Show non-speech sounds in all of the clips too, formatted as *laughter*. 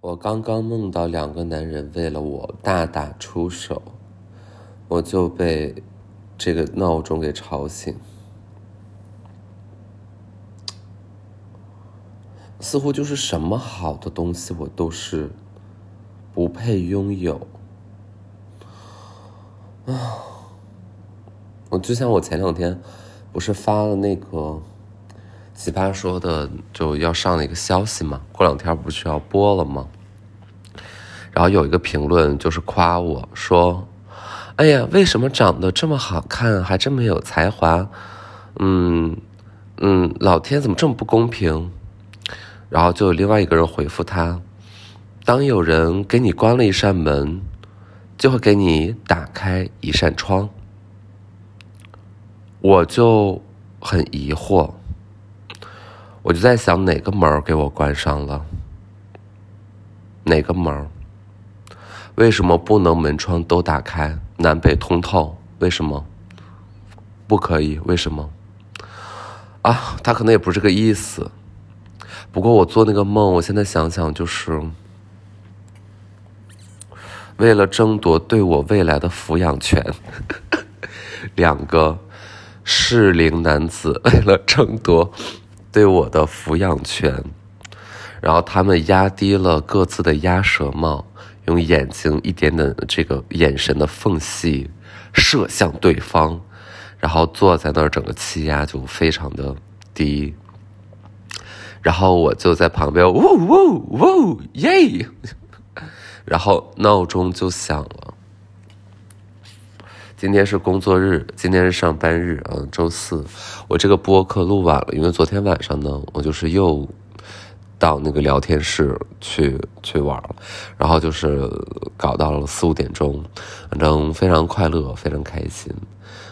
我刚刚梦到两个男人为了我大打出手，我就被这个闹钟给吵醒。似乎就是什么好的东西，我都是不配拥有。啊！*sighs* 我就像我前两天不是发了那个奇葩说的就要上的一个消息嘛，过两天不是要播了吗？然后有一个评论就是夸我说：“哎呀，为什么长得这么好看，还这么有才华？嗯嗯，老天怎么这么不公平？”然后就有另外一个人回复他：“当有人给你关了一扇门，就会给你打开一扇窗。”我就很疑惑，我就在想哪个门给我关上了？哪个门？为什么不能门窗都打开，南北通透？为什么不可以？为什么？啊，他可能也不是这个意思。不过我做那个梦，我现在想想，就是为了争夺对我未来的抚养权。*laughs* 两个适龄男子为了争夺对我的抚养权，然后他们压低了各自的鸭舌帽。用眼睛一点点这个眼神的缝隙射向对方，然后坐在那儿，整个气压就非常的低。然后我就在旁边，呜呜呜耶！*laughs* 然后闹钟就响了。今天是工作日，今天是上班日，嗯，周四。我这个播客录晚了，因为昨天晚上呢，我就是又。到那个聊天室去去玩了，然后就是搞到了四五点钟，反正非常快乐，非常开心。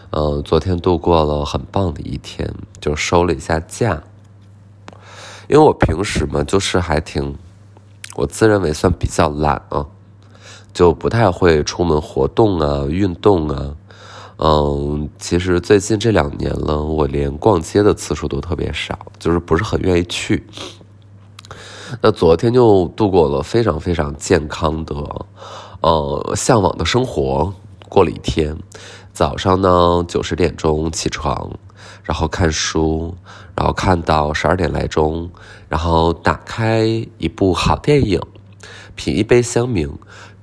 嗯，昨天度过了很棒的一天，就收了一下假。因为我平时嘛，就是还挺，我自认为算比较懒啊，就不太会出门活动啊、运动啊。嗯，其实最近这两年了，我连逛街的次数都特别少，就是不是很愿意去。那昨天就度过了非常非常健康的，呃，向往的生活，过了一天。早上呢，九十点钟起床，然后看书，然后看到十二点来钟，然后打开一部好电影，品一杯香茗，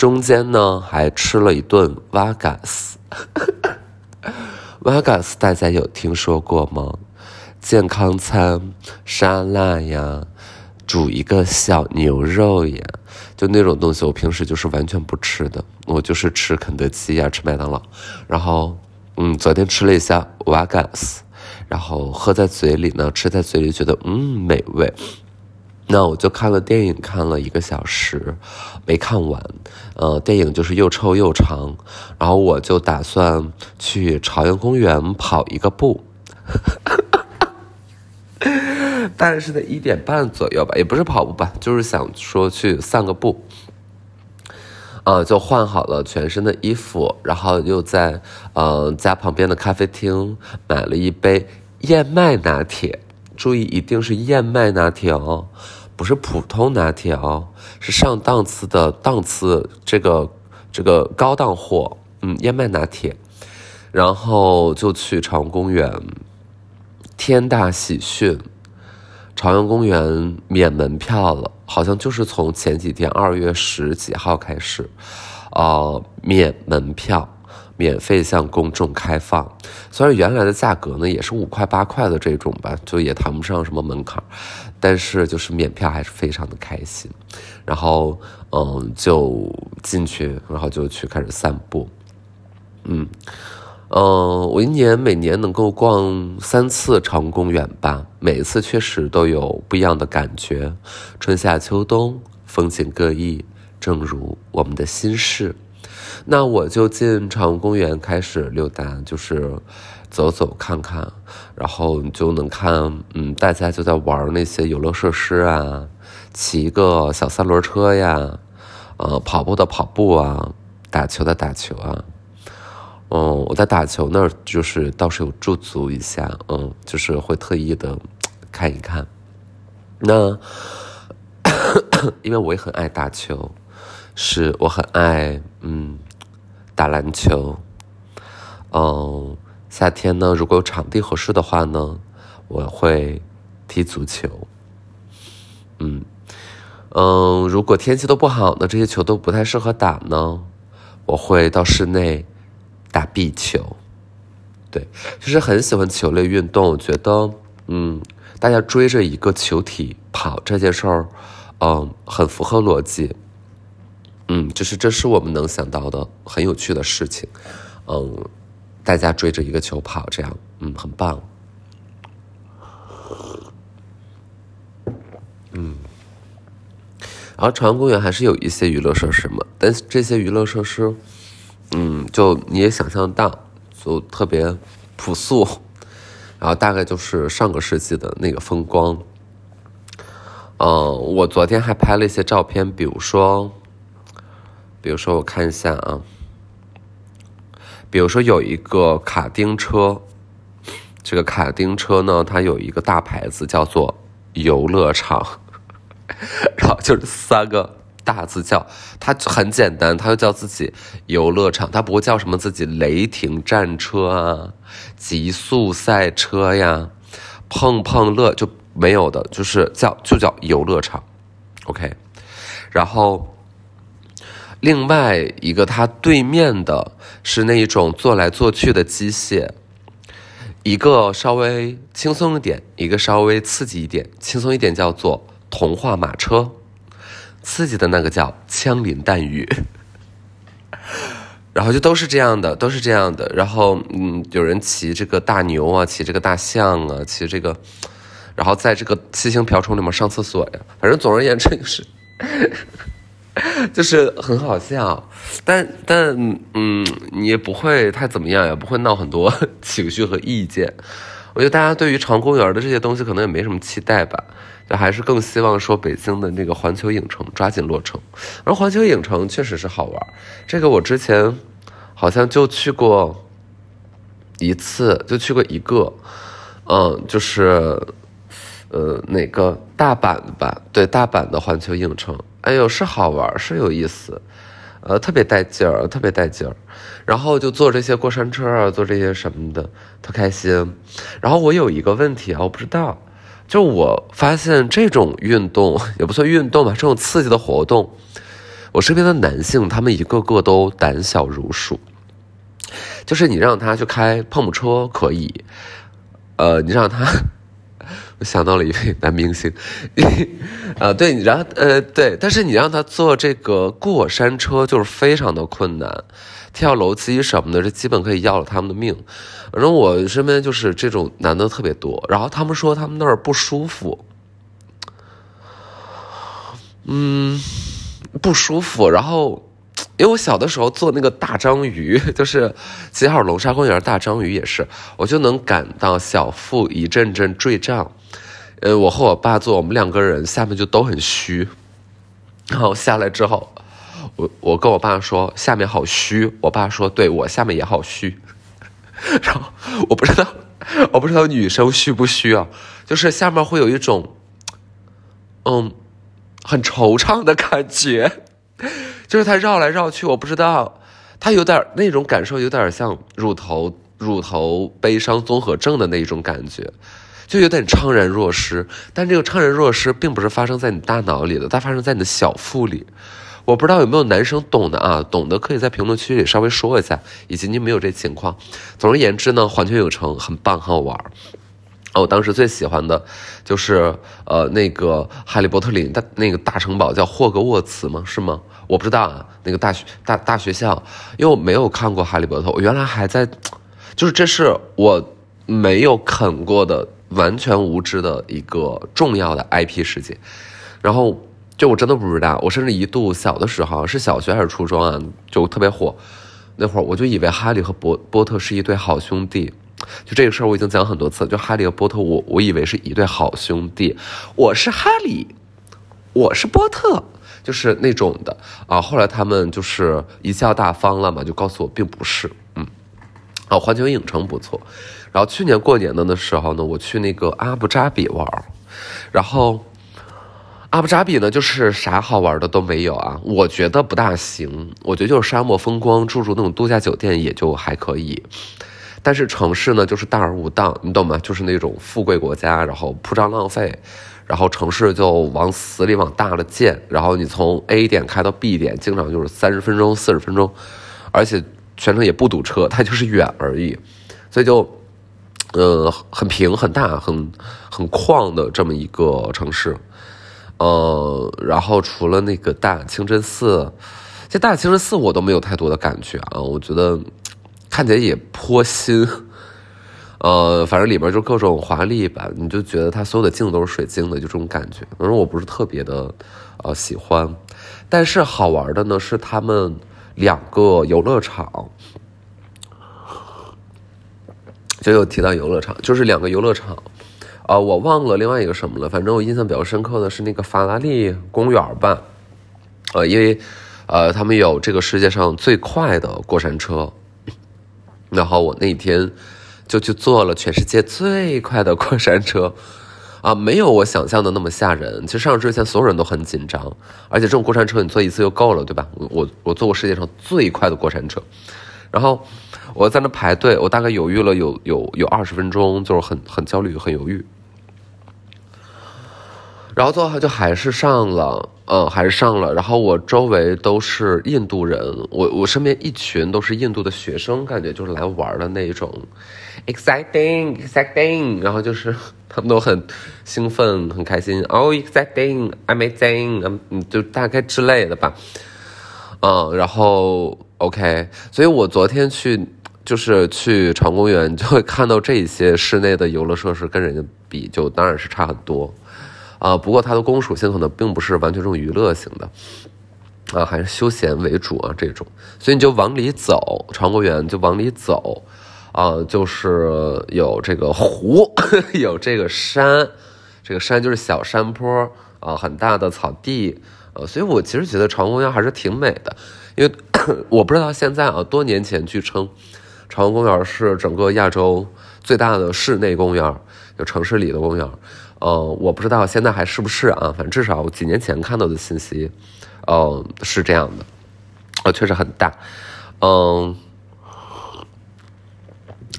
中间呢还吃了一顿瓦嘎斯。*laughs* 瓦嘎斯大家有听说过吗？健康餐，沙拉呀。煮一个小牛肉呀，就那种东西，我平时就是完全不吃的。我就是吃肯德基呀，吃麦当劳。然后，嗯，昨天吃了一下瓦嘎斯，然后喝在嘴里呢，吃在嘴里觉得嗯美味。那我就看了电影，看了一个小时，没看完。呃，电影就是又臭又长。然后我就打算去朝阳公园跑一个步。*laughs* 大概是在一点半左右吧，也不是跑步吧，就是想说去散个步。呃，就换好了全身的衣服，然后又在呃家旁边的咖啡厅买了一杯燕麦拿铁。注意，一定是燕麦拿铁哦，不是普通拿铁哦，是上档次的档次，这个这个高档货。嗯，燕麦拿铁，然后就去朝阳公园。天大喜讯！朝阳公园免门票了，好像就是从前几天二月十几号开始，呃，免门票，免费向公众开放。虽然原来的价格呢也是五块八块的这种吧，就也谈不上什么门槛，但是就是免票还是非常的开心。然后，嗯，就进去，然后就去开始散步，嗯。嗯，我一年每年能够逛三次长公园吧，每一次确实都有不一样的感觉。春夏秋冬，风景各异，正如我们的心事。那我就进朝阳公园开始溜达，就是走走看看，然后你就能看，嗯，大家就在玩那些游乐设施啊，骑一个小三轮车呀，呃，跑步的跑步啊，打球的打球啊。嗯，我在打球那儿就是倒是有驻足一下，嗯，就是会特意的看一看。那 *coughs* 因为我也很爱打球，是我很爱嗯打篮球。嗯，夏天呢，如果有场地合适的话呢，我会踢足球。嗯嗯，如果天气都不好呢，这些球都不太适合打呢，我会到室内打壁球。对，就是很喜欢球类运动。我觉得，嗯，大家追着一个球体跑这件事儿，嗯，很符合逻辑。嗯，就是这是我们能想到的很有趣的事情。嗯。大家追着一个球跑，这样，嗯，很棒。嗯，然后朝阳公园还是有一些娱乐设施嘛，但是这些娱乐设施，嗯，就你也想象到，就特别朴素，然后大概就是上个世纪的那个风光。嗯，我昨天还拍了一些照片，比如说，比如说我看一下啊。比如说有一个卡丁车，这个卡丁车呢，它有一个大牌子叫做游乐场，*laughs* 然后就是三个大字叫它很简单，它就叫自己游乐场，它不会叫什么自己雷霆战车啊、极速赛车呀、碰碰乐就没有的，就是叫就叫游乐场，OK，然后。另外一个，它对面的是那一种做来做去的机械，一个稍微轻松一点，一个稍微刺激一点。轻松一点叫做童话马车，刺激的那个叫枪林弹雨。*laughs* 然后就都是这样的，都是这样的。然后嗯，有人骑这个大牛啊，骑这个大象啊，骑这个，然后在这个七星瓢虫里面上厕所呀。反正总而言之就是。*laughs* 就是很好笑，但但嗯，你也不会太怎么样，也不会闹很多情绪和意见。我觉得大家对于长公园的这些东西可能也没什么期待吧，就还是更希望说北京的那个环球影城抓紧落成。而环球影城确实是好玩，这个我之前好像就去过一次，就去过一个，嗯，就是呃哪个大阪吧，对，大阪的环球影城。哎呦，是好玩，是有意思，呃，特别带劲儿，特别带劲儿。然后就坐这些过山车啊，坐这些什么的，特开心。然后我有一个问题啊，我不知道，就我发现这种运动也不算运动吧，这种刺激的活动，我身边的男性他们一个个都胆小如鼠。就是你让他去开碰碰车可以，呃，你让他。我想到了一位男明星，*laughs* 啊，对，然后呃，对，但是你让他坐这个过山车就是非常的困难，跳楼机什么的，这基本可以要了他们的命。反正我身边就是这种男的特别多，然后他们说他们那儿不舒服，嗯，不舒服，然后。因为我小的时候做那个大章鱼，*laughs* 就是七号龙沙公园大章鱼也是，我就能感到小腹一阵阵坠胀。呃，我和我爸做，我们两个人下面就都很虚。然后下来之后，我我跟我爸说下面好虚，我爸说对我下面也好虚。*laughs* 然后我不知道，我不知道女生虚不虚啊，就是下面会有一种，嗯，很惆怅的感觉。就是它绕来绕去，我不知道，它有点那种感受，有点像乳头乳头悲伤综合症的那种感觉，就有点怅然若失。但这个怅然若失并不是发生在你大脑里的，它发生在你的小腹里。我不知道有没有男生懂的啊？懂的可以在评论区里稍微说一下，以及你没有这情况。总而言之呢，环球影城很棒，很好玩。我当时最喜欢的，就是呃那个哈利波特里的那个大城堡叫霍格沃茨吗？是吗？我不知道啊，那个大学大大学校，因为我没有看过《哈利波特》，我原来还在，就是这是我没有啃过的完全无知的一个重要的 IP 世界，然后就我真的不知道，我甚至一度小的时候是小学还是初中啊，就特别火，那会儿我就以为哈利和波波特是一对好兄弟，就这个事儿我已经讲很多次，就哈利和波特，我我以为是一对好兄弟，我是哈利，我是波特。就是那种的啊，后来他们就是贻笑大方了嘛，就告诉我并不是，嗯，啊，环球影城不错。然后去年过年的那时候呢，我去那个阿布扎比玩，然后阿布扎比呢，就是啥好玩的都没有啊，我觉得不大行。我觉得就是沙漠风光，住住那种度假酒店也就还可以。但是城市呢，就是大而无当，你懂吗？就是那种富贵国家，然后铺张浪费，然后城市就往死里往大了建，然后你从 A 点开到 B 点，经常就是三十分钟、四十分钟，而且全程也不堵车，它就是远而已，所以就，呃，很平、很大、很很旷的这么一个城市，呃，然后除了那个大清真寺，这大清真寺我都没有太多的感觉啊，我觉得。看起来也颇新，呃，反正里面就各种华丽吧，你就觉得它所有的镜子都是水晶的，就这种感觉。反正我不是特别的，呃，喜欢。但是好玩的呢是他们两个游乐场，就有提到游乐场，就是两个游乐场，啊，我忘了另外一个什么了。反正我印象比较深刻的是那个法拉利公园吧，呃，因为呃，他们有这个世界上最快的过山车。然后我那天就去坐了全世界最快的过山车，啊，没有我想象的那么吓人。其实上之前所有人都很紧张，而且这种过山车你坐一次就够了，对吧？我我我坐过世界上最快的过山车，然后我在那排队，我大概犹豫了有有有二十分钟，就是很很焦虑，很犹豫。然后最后就还是上了，嗯，还是上了。然后我周围都是印度人，我我身边一群都是印度的学生，感觉就是来玩的那一种，exciting，exciting。然后就是 *laughs* 他们都很兴奋，很开心，oh exciting，amazing，嗯，就大概之类的吧。嗯，然后 OK，所以我昨天去就是去长公园，就会看到这些室内的游乐设施跟人家比，就当然是差很多。啊，不过它的公属性可能并不是完全这种娱乐型的，啊，还是休闲为主啊这种，所以你就往里走，长公园就往里走，啊，就是有这个湖，*laughs* 有这个山，这个山就是小山坡，啊，很大的草地，呃，所以我其实觉得长公园还是挺美的，因为 *coughs* 我不知道现在啊，多年前据称，长公园是整个亚洲最大的室内公园，就城市里的公园。呃，我不知道现在还是不是啊？反正至少几年前看到的信息，呃，是这样的，呃，确实很大，嗯，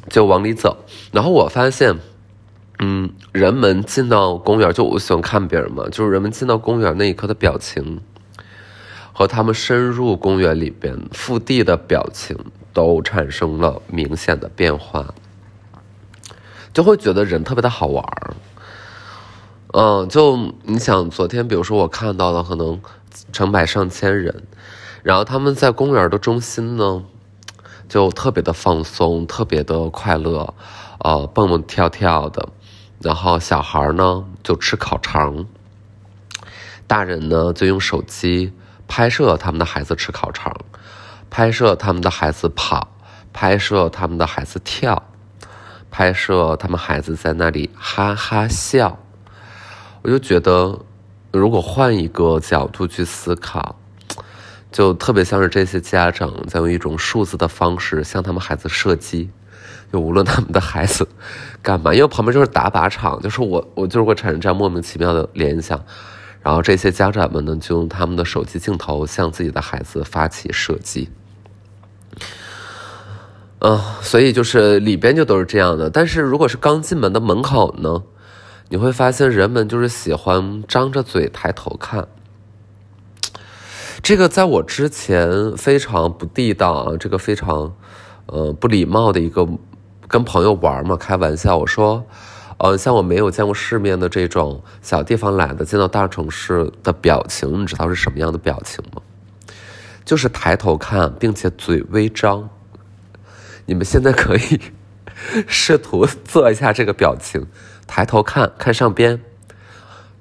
就往里走，然后我发现，嗯，人们进到公园，就我喜欢看别人嘛，就是人们进到公园那一刻的表情，和他们深入公园里边腹地的表情，都产生了明显的变化，就会觉得人特别的好玩儿。嗯，就你想，昨天比如说我看到了可能成百上千人，然后他们在公园的中心呢，就特别的放松，特别的快乐，呃，蹦蹦跳跳的，然后小孩呢就吃烤肠，大人呢就用手机拍摄他们的孩子吃烤肠，拍摄他们的孩子跑，拍摄他们的孩子跳，拍摄他们孩子在那里哈哈笑。我就觉得，如果换一个角度去思考，就特别像是这些家长在用一种数字的方式向他们孩子射击，就无论他们的孩子干嘛，因为旁边就是打靶场，就是我我就是会产生这样莫名其妙的联想，然后这些家长们呢就用他们的手机镜头向自己的孩子发起射击，嗯，所以就是里边就都是这样的，但是如果是刚进门的门口呢？你会发现，人们就是喜欢张着嘴抬头看。这个在我之前非常不地道啊，这个非常呃不礼貌的一个跟朋友玩嘛，开玩笑，我说，呃，像我没有见过世面的这种小地方来的，见到大城市的表情，你知道是什么样的表情吗？就是抬头看，并且嘴微张。你们现在可以 *laughs* 试图做一下这个表情。抬头看看上边，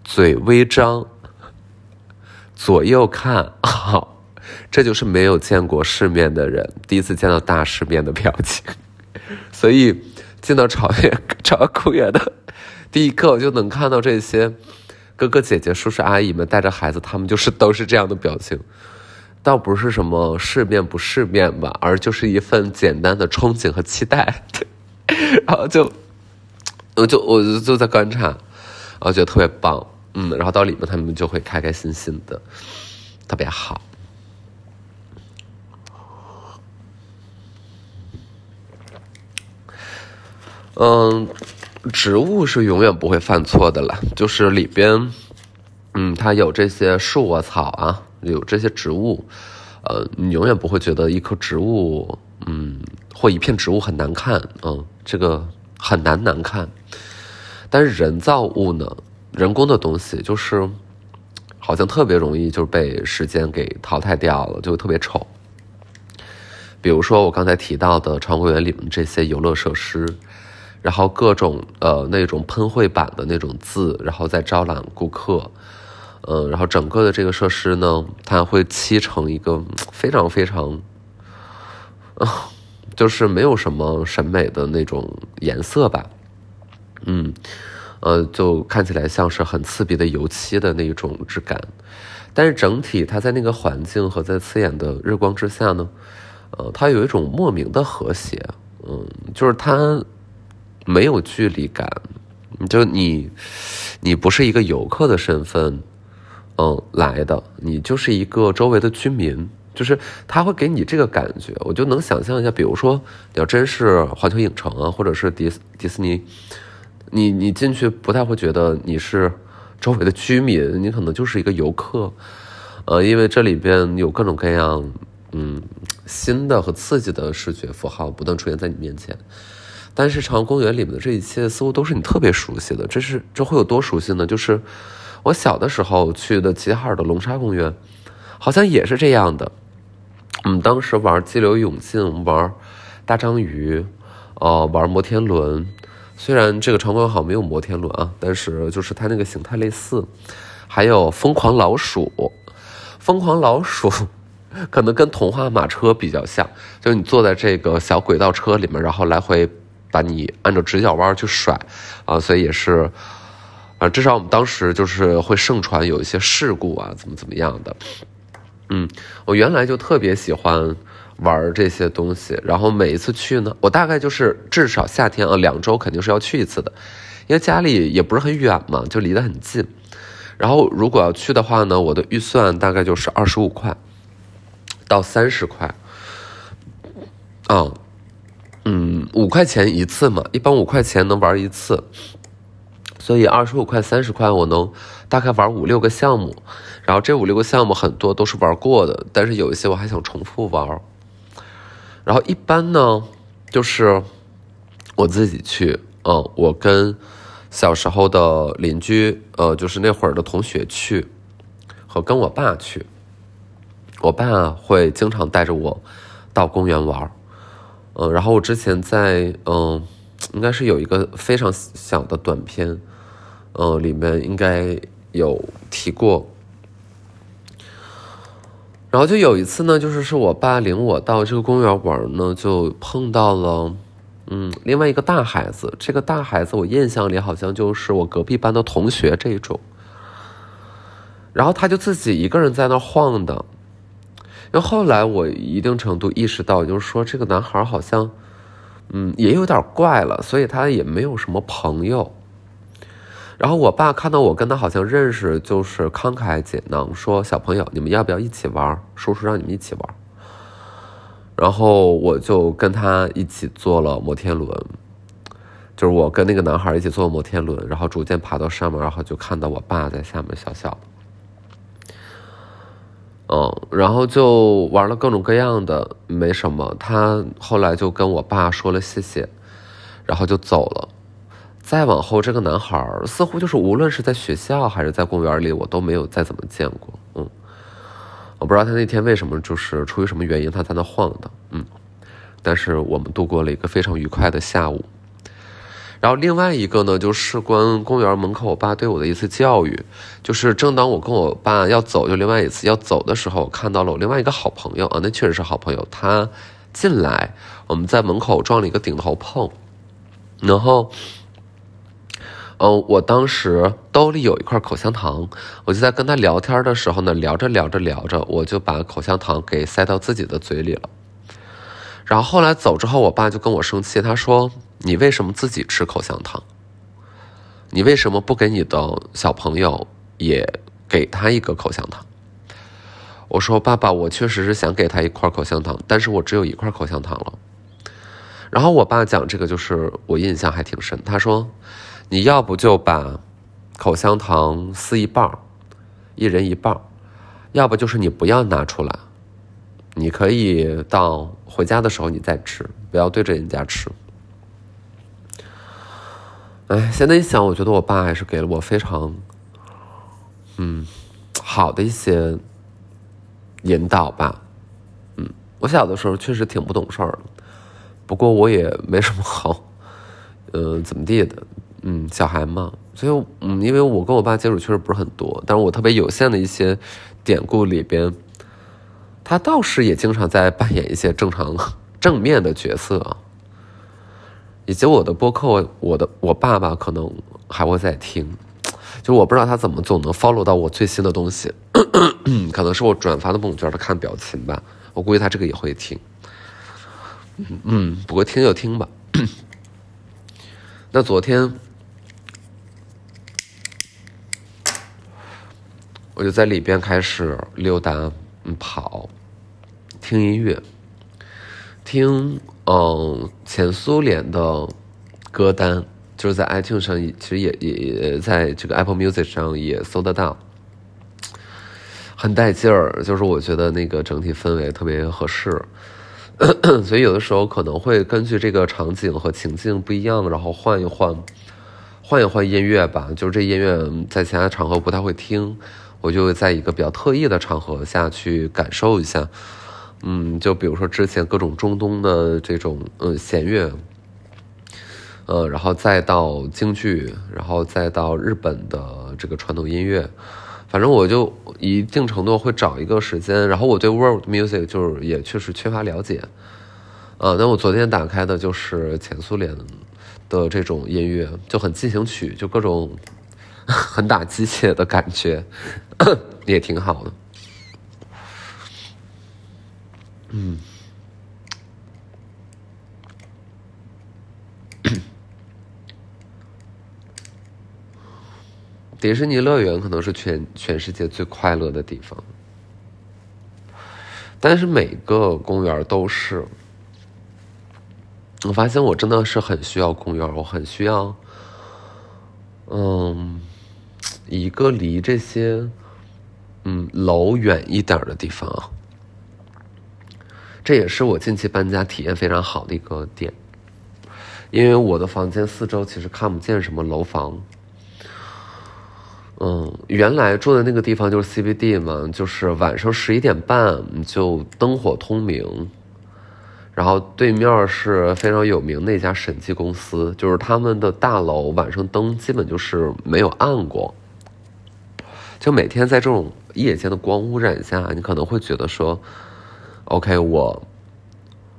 嘴微张，左右看，好，这就是没有见过世面的人第一次见到大世面的表情。所以进到朝园 *laughs* 朝公园的第一刻我，就能看到这些哥哥姐姐、叔叔阿姨们带着孩子，他们就是都是这样的表情，倒不是什么世面不世面吧，而就是一份简单的憧憬和期待，*laughs* 然后就。我就我就在观察，我觉得特别棒，嗯，然后到里面他们就会开开心心的，特别好。嗯，植物是永远不会犯错的了，就是里边，嗯，它有这些树啊、草啊，有这些植物，呃，你永远不会觉得一棵植物，嗯，或一片植物很难看，嗯，这个很难难看。但是人造物呢，人工的东西就是好像特别容易就被时间给淘汰掉了，就特别丑。比如说我刚才提到的长公园里面这些游乐设施。然后各种呃那种喷绘版的那种字，然后再招揽顾客，嗯，然后整个的这个设施呢，它会漆成一个非常非常，就是没有什么审美的那种颜色吧，嗯，呃，就看起来像是很刺鼻的油漆的那种质感，但是整体它在那个环境和在刺眼的日光之下呢，呃，它有一种莫名的和谐，嗯，就是它。没有距离感，就你，你不是一个游客的身份，嗯，来的，你就是一个周围的居民，就是他会给你这个感觉，我就能想象一下，比如说，你要真是环球影城啊，或者是迪迪斯尼，你你进去不太会觉得你是周围的居民，你可能就是一个游客，呃，因为这里边有各种各样，嗯，新的和刺激的视觉符号不断出现在你面前。但是长公园里面的这一切似乎都是你特别熟悉的，这是这会有多熟悉呢？就是我小的时候去的齐齐哈尔的龙沙公园，好像也是这样的。我们当时玩激流勇进，玩大章鱼，呃，玩摩天轮。虽然这个场馆好像没有摩天轮啊，但是就是它那个形态类似。还有疯狂老鼠，疯狂老鼠。可能跟童话马车比较像，就是你坐在这个小轨道车里面，然后来回。把你按照直角弯去甩，啊，所以也是，啊，至少我们当时就是会盛传有一些事故啊，怎么怎么样的，嗯，我原来就特别喜欢玩这些东西，然后每一次去呢，我大概就是至少夏天啊两周肯定是要去一次的，因为家里也不是很远嘛，就离得很近，然后如果要去的话呢，我的预算大概就是二十五块到三十块，啊。嗯，五块钱一次嘛，一般五块钱能玩一次，所以二十五块、三十块，我能大概玩五六个项目。然后这五六个项目很多都是玩过的，但是有一些我还想重复玩。然后一般呢，就是我自己去，嗯，我跟小时候的邻居，呃，就是那会儿的同学去，和跟我爸去。我爸会经常带着我到公园玩。嗯，然后我之前在嗯，应该是有一个非常小的短片，嗯，里面应该有提过。然后就有一次呢，就是是我爸领我到这个公园玩呢，就碰到了嗯另外一个大孩子。这个大孩子我印象里好像就是我隔壁班的同学这种。然后他就自己一个人在那晃的。然后后来我一定程度意识到，就是说这个男孩好像，嗯，也有点怪了，所以他也没有什么朋友。然后我爸看到我跟他好像认识，就是慷慨解囊，说小朋友你们要不要一起玩？叔叔让你们一起玩。然后我就跟他一起坐了摩天轮，就是我跟那个男孩一起坐摩天轮，然后逐渐爬到上面，然后就看到我爸在下面笑笑。嗯，然后就玩了各种各样的，没什么。他后来就跟我爸说了谢谢，然后就走了。再往后，这个男孩似乎就是无论是在学校还是在公园里，我都没有再怎么见过。嗯，我不知道他那天为什么，就是出于什么原因他在那晃的。嗯，但是我们度过了一个非常愉快的下午。然后另外一个呢，就事关公园门口，我爸对我的一次教育，就是正当我跟我爸要走，就另外一次要走的时候，看到了我另外一个好朋友啊，那确实是好朋友，他进来，我们在门口撞了一个顶头碰，然后，嗯，我当时兜里有一块口香糖，我就在跟他聊天的时候呢，聊着聊着聊着，我就把口香糖给塞到自己的嘴里了，然后后来走之后，我爸就跟我生气，他说。你为什么自己吃口香糖？你为什么不给你的小朋友也给他一个口香糖。我说：“爸爸，我确实是想给他一块口香糖，但是我只有一块口香糖了。”然后我爸讲这个，就是我印象还挺深。他说：“你要不就把口香糖撕一半一人一半要不就是你不要拿出来，你可以到回家的时候你再吃，不要对着人家吃。”哎，现在一想，我觉得我爸还是给了我非常，嗯，好的一些。引导吧，嗯，我小的时候确实挺不懂事儿，不过我也没什么好，呃，怎么地的，嗯，小孩嘛，所以，嗯，因为我跟我爸接触确实不是很多，但是我特别有限的一些典故里边，他倒是也经常在扮演一些正常 *laughs* 正面的角色，以及我的播客，我的我爸爸可能还会在听。就我不知道他怎么总能 follow 到我最新的东西，*coughs* 可能是我转发的朋友圈他看表情吧。我估计他这个也会听，嗯，不过听就听吧。*coughs* 那昨天我就在里边开始溜达、跑、听音乐，听嗯前苏联的歌单。就是在 iTunes 上，其实也也在这个 Apple Music 上也搜得到，很带劲儿。就是我觉得那个整体氛围特别合适，*coughs* 所以有的时候可能会根据这个场景和情境不一样，然后换一换，换一换音乐吧。就是这音乐在其他场合不太会听，我就会在一个比较特意的场合下去感受一下。嗯，就比如说之前各种中东的这种嗯弦乐。呃，然后再到京剧，然后再到日本的这个传统音乐，反正我就一定程度会找一个时间。然后我对 world music 就是也确实缺乏了解，呃，那我昨天打开的就是前苏联的这种音乐，就很进行曲，就各种 *laughs* 很打鸡血的感觉，也挺好的，嗯。迪士尼乐园可能是全全世界最快乐的地方，但是每个公园都是。我发现我真的是很需要公园，我很需要，嗯，一个离这些嗯楼远一点的地方。这也是我近期搬家体验非常好的一个点，因为我的房间四周其实看不见什么楼房。嗯，原来住的那个地方就是 CBD 嘛，就是晚上十一点半就灯火通明，然后对面是非常有名的一家审计公司，就是他们的大楼晚上灯基本就是没有暗过，就每天在这种夜间的光污染下，你可能会觉得说，OK，我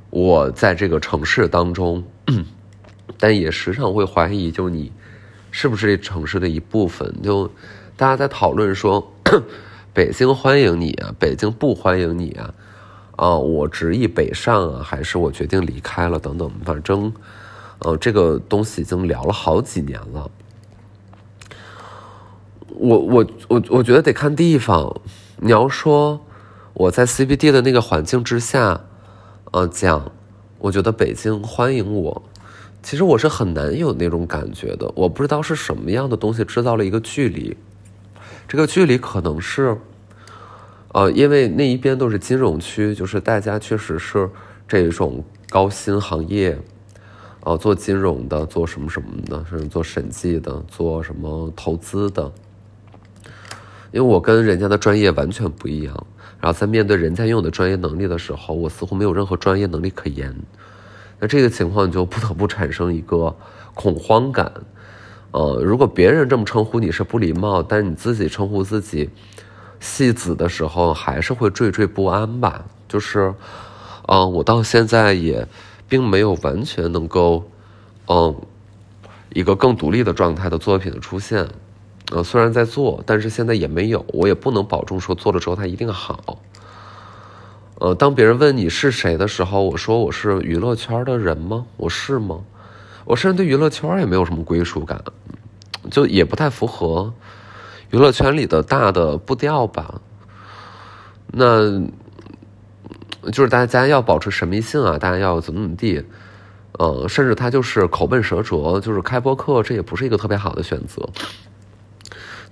我在这个城市当中，*clears throat* 但也时常会怀疑，就你。是不是这城市的一部分？就大家在讨论说，*clears throat* 北京欢迎你啊，北京不欢迎你啊，啊，我执意北上啊，还是我决定离开了等等，反正，呃，这个东西已经聊了好几年了。我我我我觉得得看地方。你要说我在 CBD 的那个环境之下，呃，讲，我觉得北京欢迎我。其实我是很难有那种感觉的，我不知道是什么样的东西制造了一个距离，这个距离可能是，呃，因为那一边都是金融区，就是大家确实是这种高薪行业，呃，做金融的，做什么什么的，甚至做审计的，做什么投资的，因为我跟人家的专业完全不一样，然后在面对人家拥有的专业能力的时候，我似乎没有任何专业能力可言。那这个情况就不得不产生一个恐慌感，呃，如果别人这么称呼你是不礼貌，但你自己称呼自己戏子的时候，还是会惴惴不安吧？就是，嗯，我到现在也并没有完全能够，嗯，一个更独立的状态的作品的出现，呃，虽然在做，但是现在也没有，我也不能保证说做了之后它一定好。呃，当别人问你是谁的时候，我说我是娱乐圈的人吗？我是吗？我甚至对娱乐圈也没有什么归属感，就也不太符合娱乐圈里的大的步调吧。那就是大家要保持神秘性啊，大家要怎么怎么地，呃，甚至他就是口笨舌拙，就是开播课，这也不是一个特别好的选择。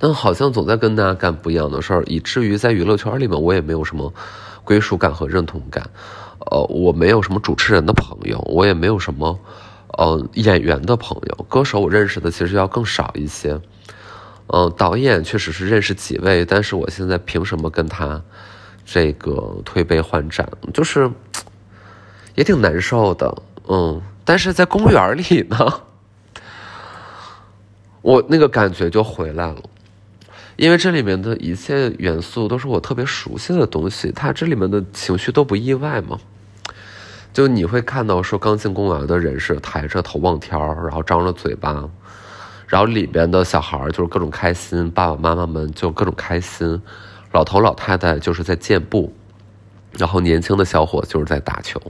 但好像总在跟大家干不一样的事儿，以至于在娱乐圈里面，我也没有什么归属感和认同感。呃，我没有什么主持人的朋友，我也没有什么呃演员的朋友，歌手我认识的其实要更少一些。嗯，导演确实是认识几位，但是我现在凭什么跟他这个推杯换盏？就是也挺难受的。嗯，但是在公园里呢，*laughs* 我那个感觉就回来了。因为这里面的一切元素都是我特别熟悉的东西，它这里面的情绪都不意外嘛。就你会看到说刚进公园的人是抬着头望天儿，然后张着嘴巴，然后里边的小孩就是各种开心，爸爸妈妈们就各种开心，老头老太太就是在健步，然后年轻的小伙就是在打球，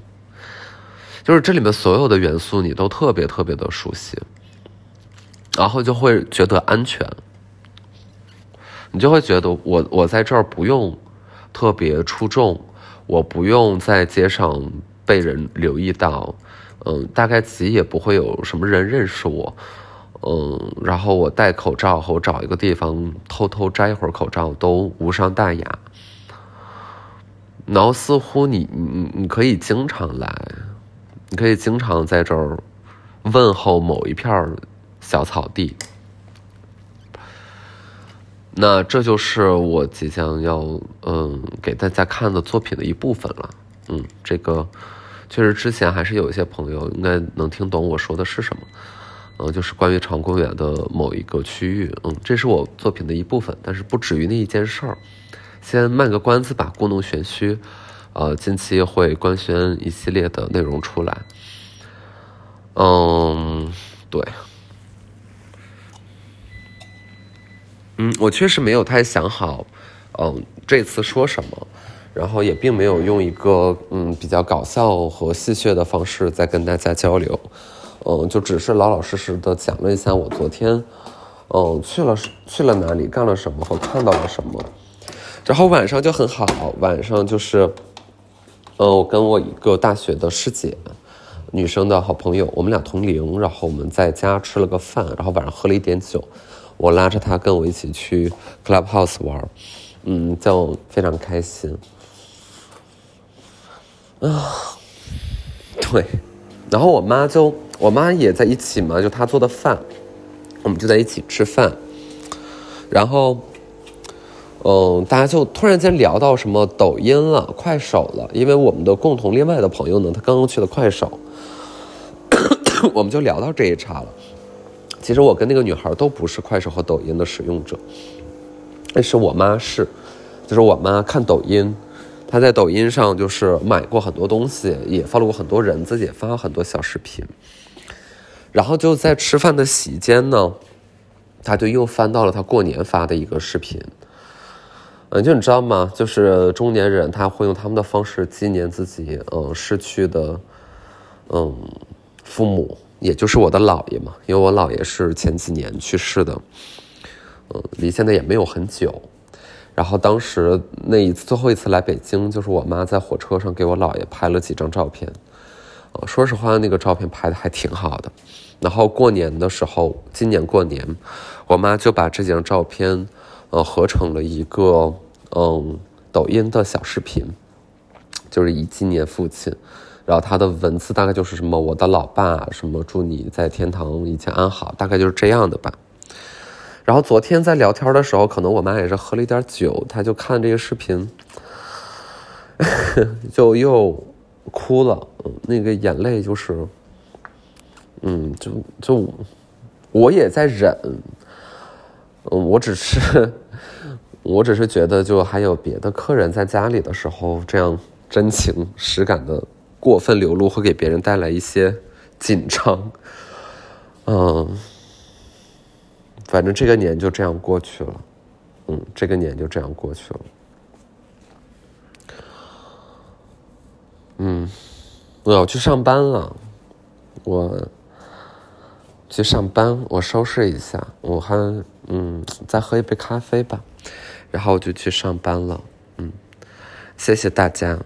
就是这里面所有的元素你都特别特别的熟悉，然后就会觉得安全。你就会觉得我我在这儿不用特别出众，我不用在街上被人留意到，嗯，大概其也不会有什么人认识我，嗯，然后我戴口罩和我找一个地方偷偷摘一会儿口罩都无伤大雅，然后似乎你你你可以经常来，你可以经常在这儿问候某一片小草地。那这就是我即将要嗯给大家看的作品的一部分了，嗯，这个确实之前还是有一些朋友应该能听懂我说的是什么，嗯，就是关于长公园的某一个区域，嗯，这是我作品的一部分，但是不止于那一件事儿，先卖个关子吧，故弄玄虚，呃，近期会官宣一系列的内容出来，嗯，对。嗯，我确实没有太想好，嗯，这次说什么，然后也并没有用一个嗯比较搞笑和戏谑的方式在跟大家交流，嗯，就只是老老实实的讲了一下我昨天，嗯，去了去了哪里，干了什么和看到了什么，然后晚上就很好，晚上就是，嗯，我跟我一个大学的师姐，女生的好朋友，我们俩同龄，然后我们在家吃了个饭，然后晚上喝了一点酒。我拉着他跟我一起去 Clubhouse 玩，嗯，就非常开心。啊，对，然后我妈就我妈也在一起嘛，就她做的饭，我们就在一起吃饭。然后，嗯，大家就突然间聊到什么抖音了、快手了，因为我们的共同另外的朋友呢，他刚刚去了快手，*coughs* 我们就聊到这一茬了。其实我跟那个女孩都不是快手和抖音的使用者，但是我妈是，就是我妈看抖音，她在抖音上就是买过很多东西，也发了过很多人，自己也发了很多小视频。然后就在吃饭的席间呢，她就又翻到了她过年发的一个视频。嗯，就你知道吗？就是中年人他会用他们的方式纪念自己嗯失去的嗯父母。也就是我的姥爷嘛，因为我姥爷是前几年去世的，嗯，离现在也没有很久。然后当时那一次最后一次来北京，就是我妈在火车上给我姥爷拍了几张照片，呃，说实话那个照片拍的还挺好的。然后过年的时候，今年过年，我妈就把这几张照片，呃，合成了一个嗯抖音的小视频，就是以纪念父亲。然后他的文字大概就是什么我的老爸什么祝你在天堂一切安好，大概就是这样的吧。然后昨天在聊天的时候，可能我妈也是喝了一点酒，她就看这个视频，*laughs* 就又哭了，那个眼泪就是，嗯，就就我也在忍，嗯，我只是 *laughs* 我只是觉得就还有别的客人在家里的时候，这样真情实感的。过分流露会给别人带来一些紧张，嗯，反正这个年就这样过去了，嗯，这个年就这样过去了，嗯，我要去上班了，我去上班，我收拾一下，我还嗯再喝一杯咖啡吧，然后我就去上班了。嗯，谢谢大家。